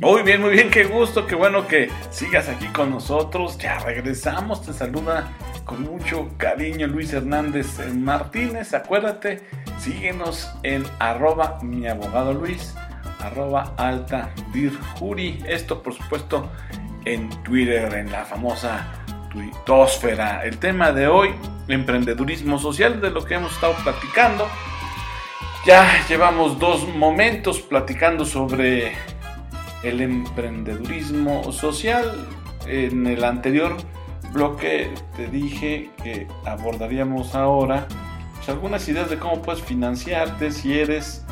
Muy bien, muy bien, qué gusto, qué bueno que sigas aquí con nosotros. Ya regresamos, te saluda con mucho cariño Luis Hernández Martínez. Acuérdate, síguenos en arroba mi abogado Luis, arroba alta. Esto por supuesto en Twitter, en la famosa tuitosfera. El tema de hoy, emprendedurismo social, de lo que hemos estado platicando. Ya llevamos dos momentos platicando sobre el emprendedurismo social. En el anterior bloque te dije que abordaríamos ahora pues, algunas ideas de cómo puedes financiarte si eres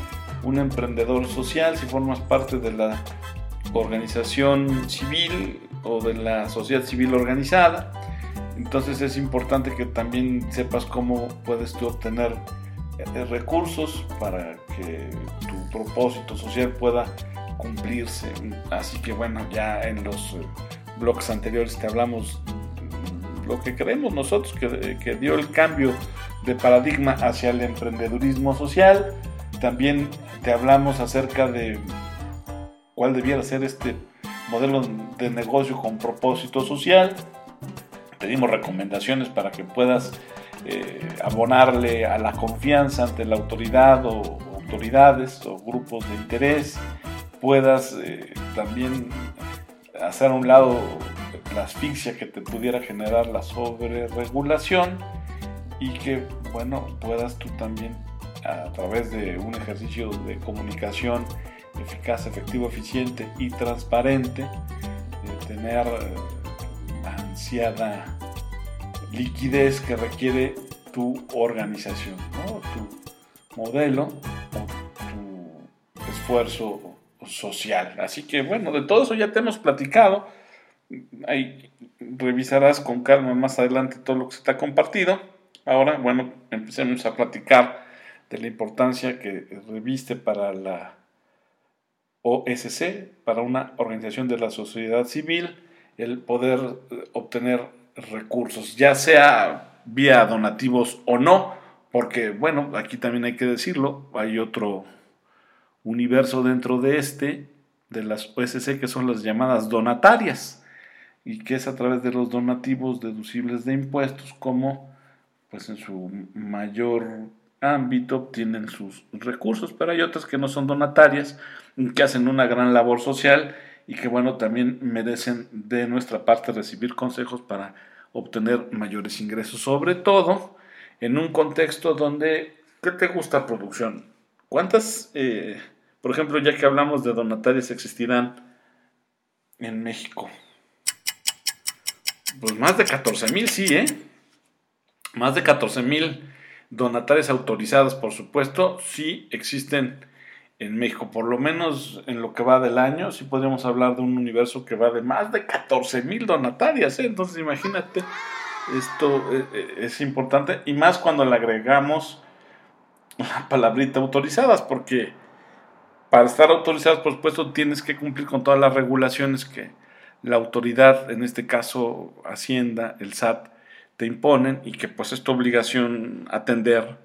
un emprendedor social, si formas parte de la organización civil o de la sociedad civil organizada. Entonces es importante que también sepas cómo puedes tú obtener eh, recursos para que tu propósito social pueda cumplirse. Así que bueno, ya en los eh, bloques anteriores te hablamos lo que creemos nosotros que, que, dio el cambio de paradigma hacia el emprendedurismo social. También te hablamos acerca de cuál debiera ser este modelo de negocio con propósito social. Te dimos recomendaciones para que puedas eh, abonarle a la confianza ante la autoridad o autoridades o grupos de interés, puedas eh, también hacer a un lado la asfixia que te pudiera generar la sobreregulación y que, bueno, puedas tú también a través de un ejercicio de comunicación eficaz, efectivo, eficiente y transparente, tener eh, la ansiada liquidez que requiere tu organización, tu modelo o tu esfuerzo social. Así que bueno, de todo eso ya te hemos platicado. Ahí revisarás con calma más adelante todo lo que se te ha compartido. Ahora, bueno, empecemos a platicar de la importancia que reviste para la OSC, para una organización de la sociedad civil, el poder eh, obtener recursos, ya sea vía donativos o no, porque bueno, aquí también hay que decirlo, hay otro universo dentro de este, de las OSC, que son las llamadas donatarias, y que es a través de los donativos deducibles de impuestos como pues en su mayor ámbito obtienen sus recursos, pero hay otras que no son donatarias, que hacen una gran labor social y que bueno, también merecen de nuestra parte recibir consejos para obtener mayores ingresos, sobre todo en un contexto donde, ¿qué te gusta producción? ¿Cuántas, eh, por ejemplo, ya que hablamos de donatarias, existirán en México? Pues más de 14 mil, sí, ¿eh? Más de 14 mil donatarias autorizadas, por supuesto, sí existen en México, por lo menos en lo que va del año, sí podríamos hablar de un universo que va de más de 14 mil donatarias, ¿eh? entonces imagínate, esto eh, eh, es importante, y más cuando le agregamos la palabrita autorizadas, porque para estar autorizadas, por supuesto, tienes que cumplir con todas las regulaciones que la autoridad, en este caso Hacienda, el SAT, te imponen y que pues es tu obligación atender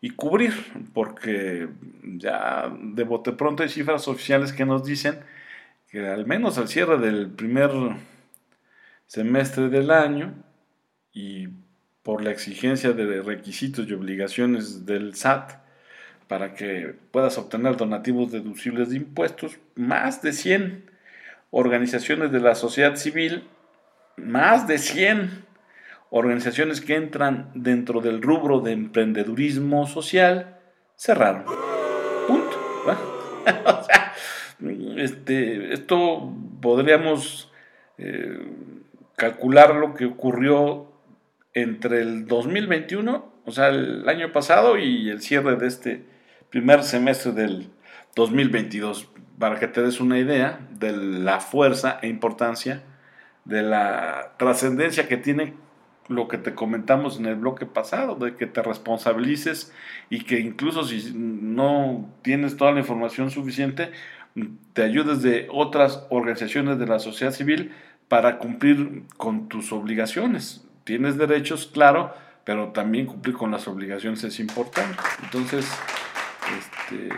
y cubrir, porque ya de bote pronto hay cifras oficiales que nos dicen que al menos al cierre del primer semestre del año y por la exigencia de requisitos y obligaciones del SAT para que puedas obtener donativos deducibles de impuestos, más de 100 organizaciones de la sociedad civil, más de 100 organizaciones que entran dentro del rubro de emprendedurismo social cerraron. Punto. este, esto podríamos eh, calcular lo que ocurrió entre el 2021, o sea, el año pasado, y el cierre de este primer semestre del 2022, para que te des una idea de la fuerza e importancia, de la trascendencia que tiene lo que te comentamos en el bloque pasado, de que te responsabilices y que incluso si no tienes toda la información suficiente, te ayudes de otras organizaciones de la sociedad civil para cumplir con tus obligaciones. Tienes derechos, claro, pero también cumplir con las obligaciones es importante. Entonces, este,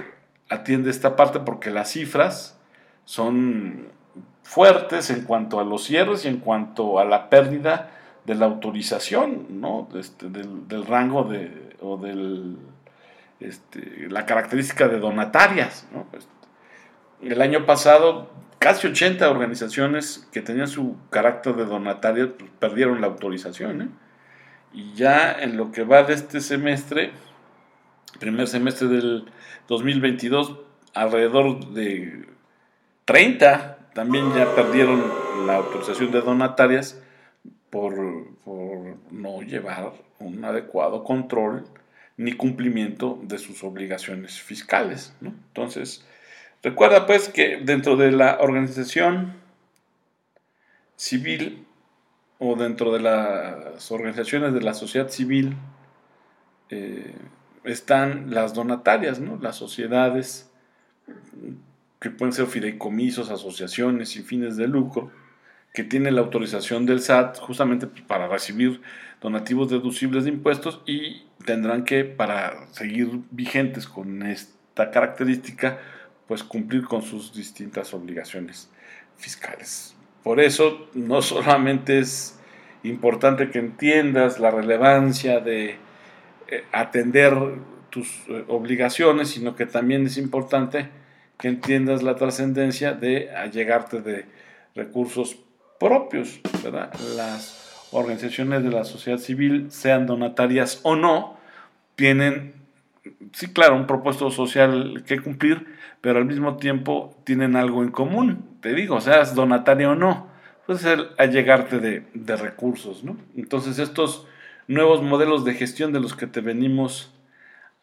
atiende esta parte porque las cifras son fuertes en cuanto a los cierres y en cuanto a la pérdida de la autorización, ¿no? Este, del, rango de, o del, este, la característica de donatarias. Este, el año pasado, casi 80 organizaciones que tenían su carácter de donatarias pues, perdieron la autorización. ¿eh? Y ya en lo que va de este semestre, primer semestre del 2022, alrededor de 30 también ya perdieron la autorización de donatarias por, no llevar un adecuado control ni cumplimiento de sus obligaciones fiscales. Entonces, recuerda pues que dentro de la organización civil o dentro de las organizaciones de la sociedad civil eh, están las donatarias, ¿no? las sociedades que pueden ser fideicomisos, asociaciones sin fines de lucro, que tienen la autorización del SAT justamente para recibir donativos deducibles de impuestos y tendrán que, para seguir vigentes con esta característica, pues cumplir con sus distintas obligaciones fiscales. Por eso no solamente es importante que entiendas la relevancia de atender tus eh, obligaciones, sino que también es importante que entiendas la trascendencia de allegarte de recursos propios, ¿verdad? Las organizaciones de la sociedad civil, sean donatarias o no, tienen, sí, claro, un propósito social que cumplir, pero al mismo tiempo tienen algo en común. Te digo, seas donataria o no, pues el allegarte de, de recursos, ¿no? Entonces estos nuevos modelos de gestión de los que te venimos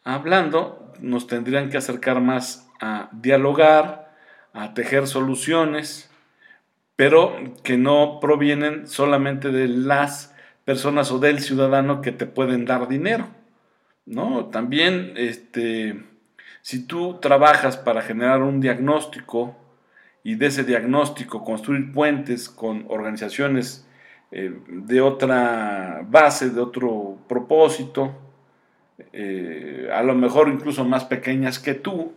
hablando nos tendrían que acercar más a dialogar, a tejer soluciones, pero que no provienen solamente de las personas o del ciudadano que te pueden dar dinero. ¿no? También, este, si tú trabajas para generar un diagnóstico y de ese diagnóstico construir puentes con organizaciones eh, de otra base, de otro propósito, eh, a lo mejor incluso más pequeñas que tú,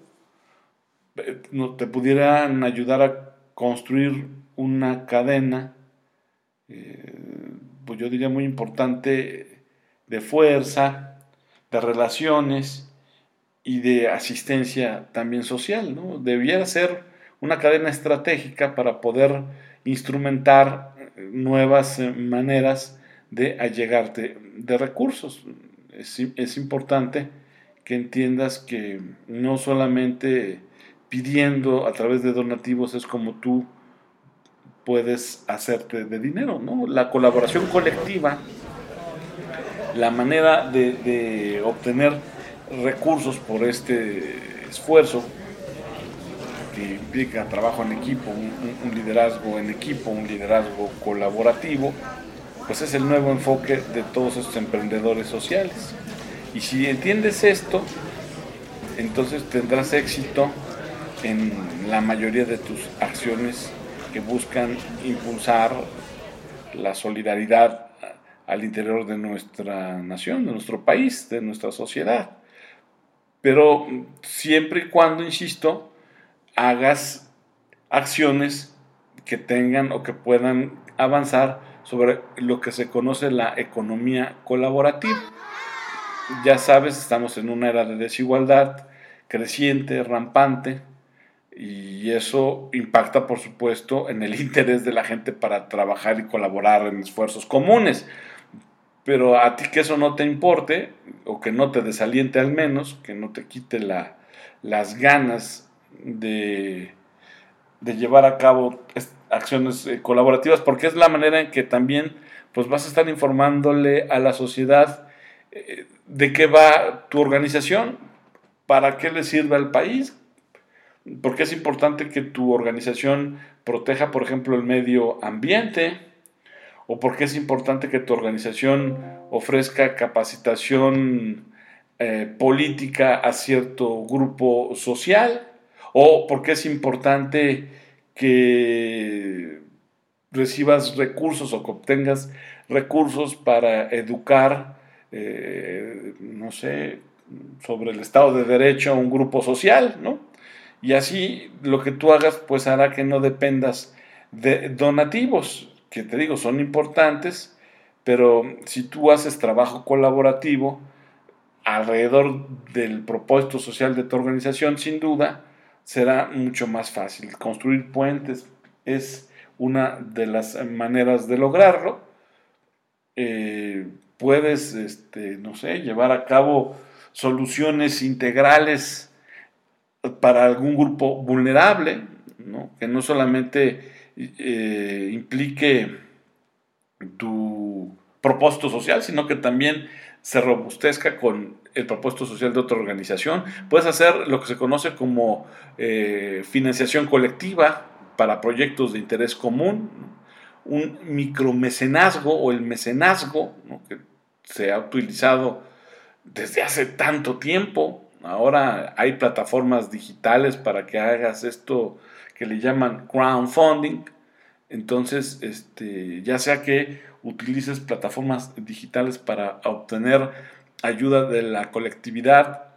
te pudieran ayudar a construir una cadena, eh, pues yo diría muy importante, de fuerza, de relaciones y de asistencia también social. ¿no? Debiera ser una cadena estratégica para poder instrumentar nuevas maneras de allegarte de recursos. Es, es importante que entiendas que no solamente pidiendo a través de donativos es como tú puedes hacerte de dinero, ¿no? La colaboración colectiva, la manera de, obtener recursos por este esfuerzo que implica trabajo en equipo, un, liderazgo en equipo, un liderazgo colaborativo, pues es el nuevo enfoque de todos estos emprendedores sociales. Y si entiendes esto, entonces tendrás éxito en la mayoría de tus acciones que buscan impulsar la solidaridad al interior de nuestra nación, de nuestro país, de nuestra sociedad. Pero siempre y cuando, insisto, hagas acciones que tengan o que puedan avanzar sobre lo que se conoce la economía colaborativa. Ya sabes, estamos en una era de desigualdad creciente, rampante, y eso impacta, por supuesto, en el interés de la gente para trabajar y colaborar en esfuerzos comunes. Pero a ti que eso no te importe, o que no te desaliente al menos, que no te quite la, las ganas de, de, llevar a cabo acciones eh, colaborativas, porque es la manera en que también pues, vas a estar informándole a la sociedad eh, de qué va tu organización, para qué le sirve al país, porque es importante que tu organización proteja, por ejemplo, el medio ambiente, o porque es importante que tu organización ofrezca capacitación eh, política a cierto grupo social, o porque es importante que recibas recursos o que obtengas recursos para educar, eh, no sé, sobre el Estado de Derecho a un grupo social, ¿no? Y así lo que tú hagas pues hará que no dependas de donativos, que te digo son importantes, pero si tú haces trabajo colaborativo alrededor del propósito social de tu organización, sin duda será mucho más fácil. Construir puentes es una de las maneras de lograrlo. Eh, puedes, este, no sé, llevar a cabo soluciones integrales para algún grupo vulnerable, que no solamente eh, implique tu propósito social, sino que también se robustezca con el propósito social de otra organización. Puedes hacer lo que se conoce como eh, financiación colectiva para proyectos de interés común, un micromecenazgo o el mecenazgo, que se ha utilizado desde hace tanto tiempo. Ahora hay plataformas digitales para que hagas esto que le llaman crowdfunding. Entonces, este, ya sea que utilices plataformas digitales para obtener ayuda de la colectividad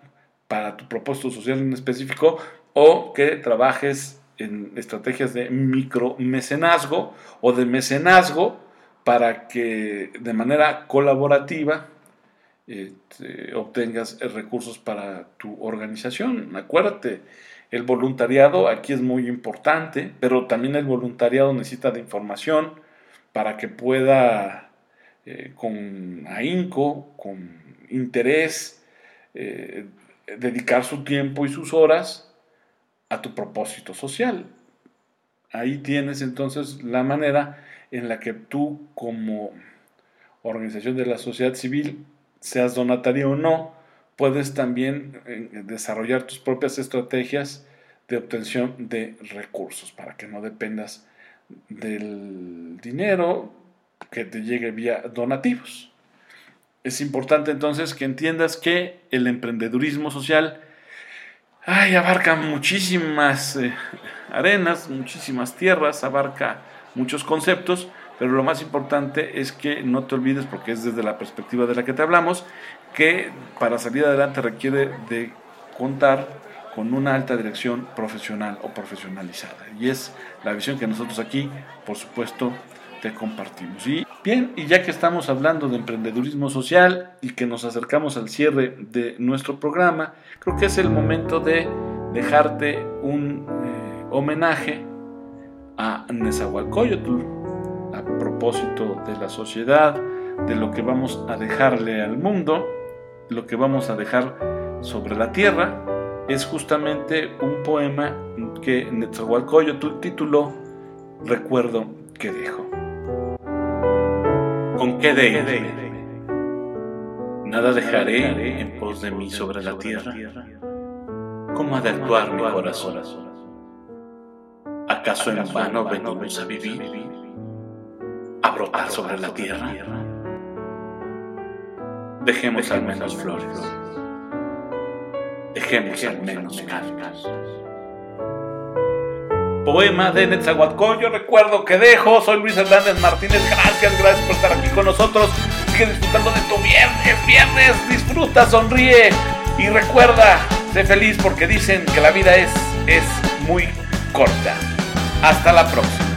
para tu propósito social en específico o que trabajes en estrategias de micromecenazgo o de mecenazgo para que de manera colaborativa este, obtengas recursos para tu organización. Acuérdate, el voluntariado aquí es muy importante, pero también el voluntariado necesita de información para que pueda eh, con ahínco, con interés, eh, dedicar su tiempo y sus horas a tu propósito social. Ahí tienes entonces la manera en la que tú como organización de la sociedad civil, seas donatario o no, puedes también eh, desarrollar tus propias estrategias de obtención de recursos para que no dependas del dinero que te llegue vía donativos. Es importante entonces que entiendas que el emprendedurismo social ay, abarca muchísimas eh, arenas, muchísimas tierras, abarca muchos conceptos, pero lo más importante es que no te olvides, porque es desde la perspectiva de la que te hablamos, que para salir adelante requiere de contar con una alta dirección profesional o profesionalizada. Y es la visión que nosotros aquí, por supuesto, te compartimos. Y bien, y ya que estamos hablando de emprendedurismo social y que nos acercamos al cierre de nuestro programa, creo que es el momento de dejarte un eh, homenaje a Nezahualcóyotl a propósito de la sociedad, de lo que vamos a dejarle al mundo, lo que vamos a dejar sobre la tierra, es justamente un poema que Netzahualcóyotl tituló Recuerdo que dejo. ¿Con qué de Nada dejaré en pos de mí sobre la tierra. ¿Cómo ha de actuar mi corazón? ¿Acaso en vano venimos a vivir? ¿A brotar sobre la tierra? Dejemos al menos flores. Dejemos al menos calcas. Poema de Netzahuatcoy, yo recuerdo que dejo. Soy Luis Hernández Martínez. Gracias, gracias por estar aquí con nosotros. Sigue disfrutando de tu viernes, viernes. Disfruta, sonríe y recuerda, sé feliz porque dicen que la vida es, es muy corta. Hasta la próxima.